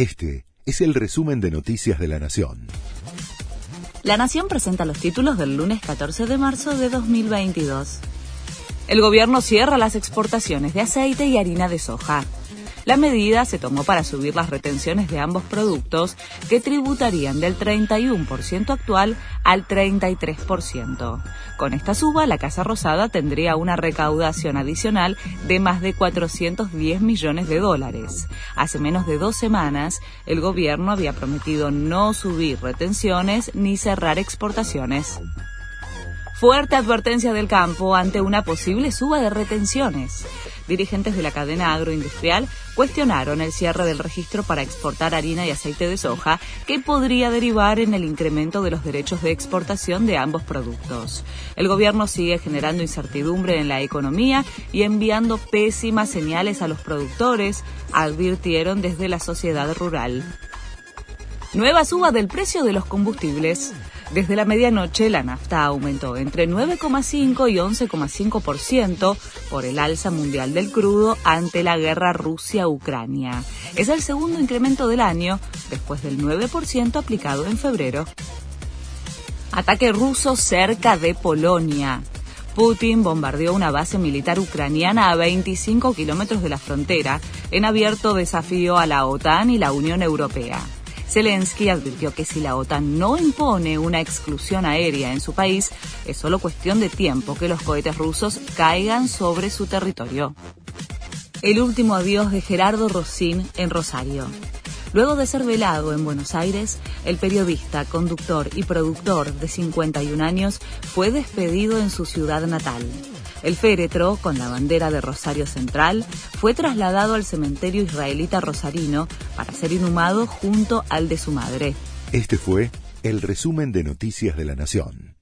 Este es el resumen de Noticias de la Nación. La Nación presenta los títulos del lunes 14 de marzo de 2022. El gobierno cierra las exportaciones de aceite y harina de soja. La medida se tomó para subir las retenciones de ambos productos, que tributarían del 31% actual al 33%. Con esta suba, la Casa Rosada tendría una recaudación adicional de más de 410 millones de dólares. Hace menos de dos semanas, el gobierno había prometido no subir retenciones ni cerrar exportaciones. Fuerte advertencia del campo ante una posible suba de retenciones. Dirigentes de la cadena agroindustrial cuestionaron el cierre del registro para exportar harina y aceite de soja, que podría derivar en el incremento de los derechos de exportación de ambos productos. El gobierno sigue generando incertidumbre en la economía y enviando pésimas señales a los productores, advirtieron desde la sociedad rural. Nueva suba del precio de los combustibles. Desde la medianoche, la nafta aumentó entre 9,5 y 11,5% por el alza mundial del crudo ante la guerra Rusia-Ucrania. Es el segundo incremento del año, después del 9% aplicado en febrero. Ataque ruso cerca de Polonia. Putin bombardeó una base militar ucraniana a 25 kilómetros de la frontera, en abierto desafío a la OTAN y la Unión Europea. Zelensky advirtió que si la OTAN no impone una exclusión aérea en su país, es solo cuestión de tiempo que los cohetes rusos caigan sobre su territorio. El último adiós de Gerardo Rossín en Rosario. Luego de ser velado en Buenos Aires, el periodista, conductor y productor de 51 años fue despedido en su ciudad natal. El féretro, con la bandera de Rosario Central, fue trasladado al cementerio israelita rosarino para ser inhumado junto al de su madre. Este fue el resumen de Noticias de la Nación.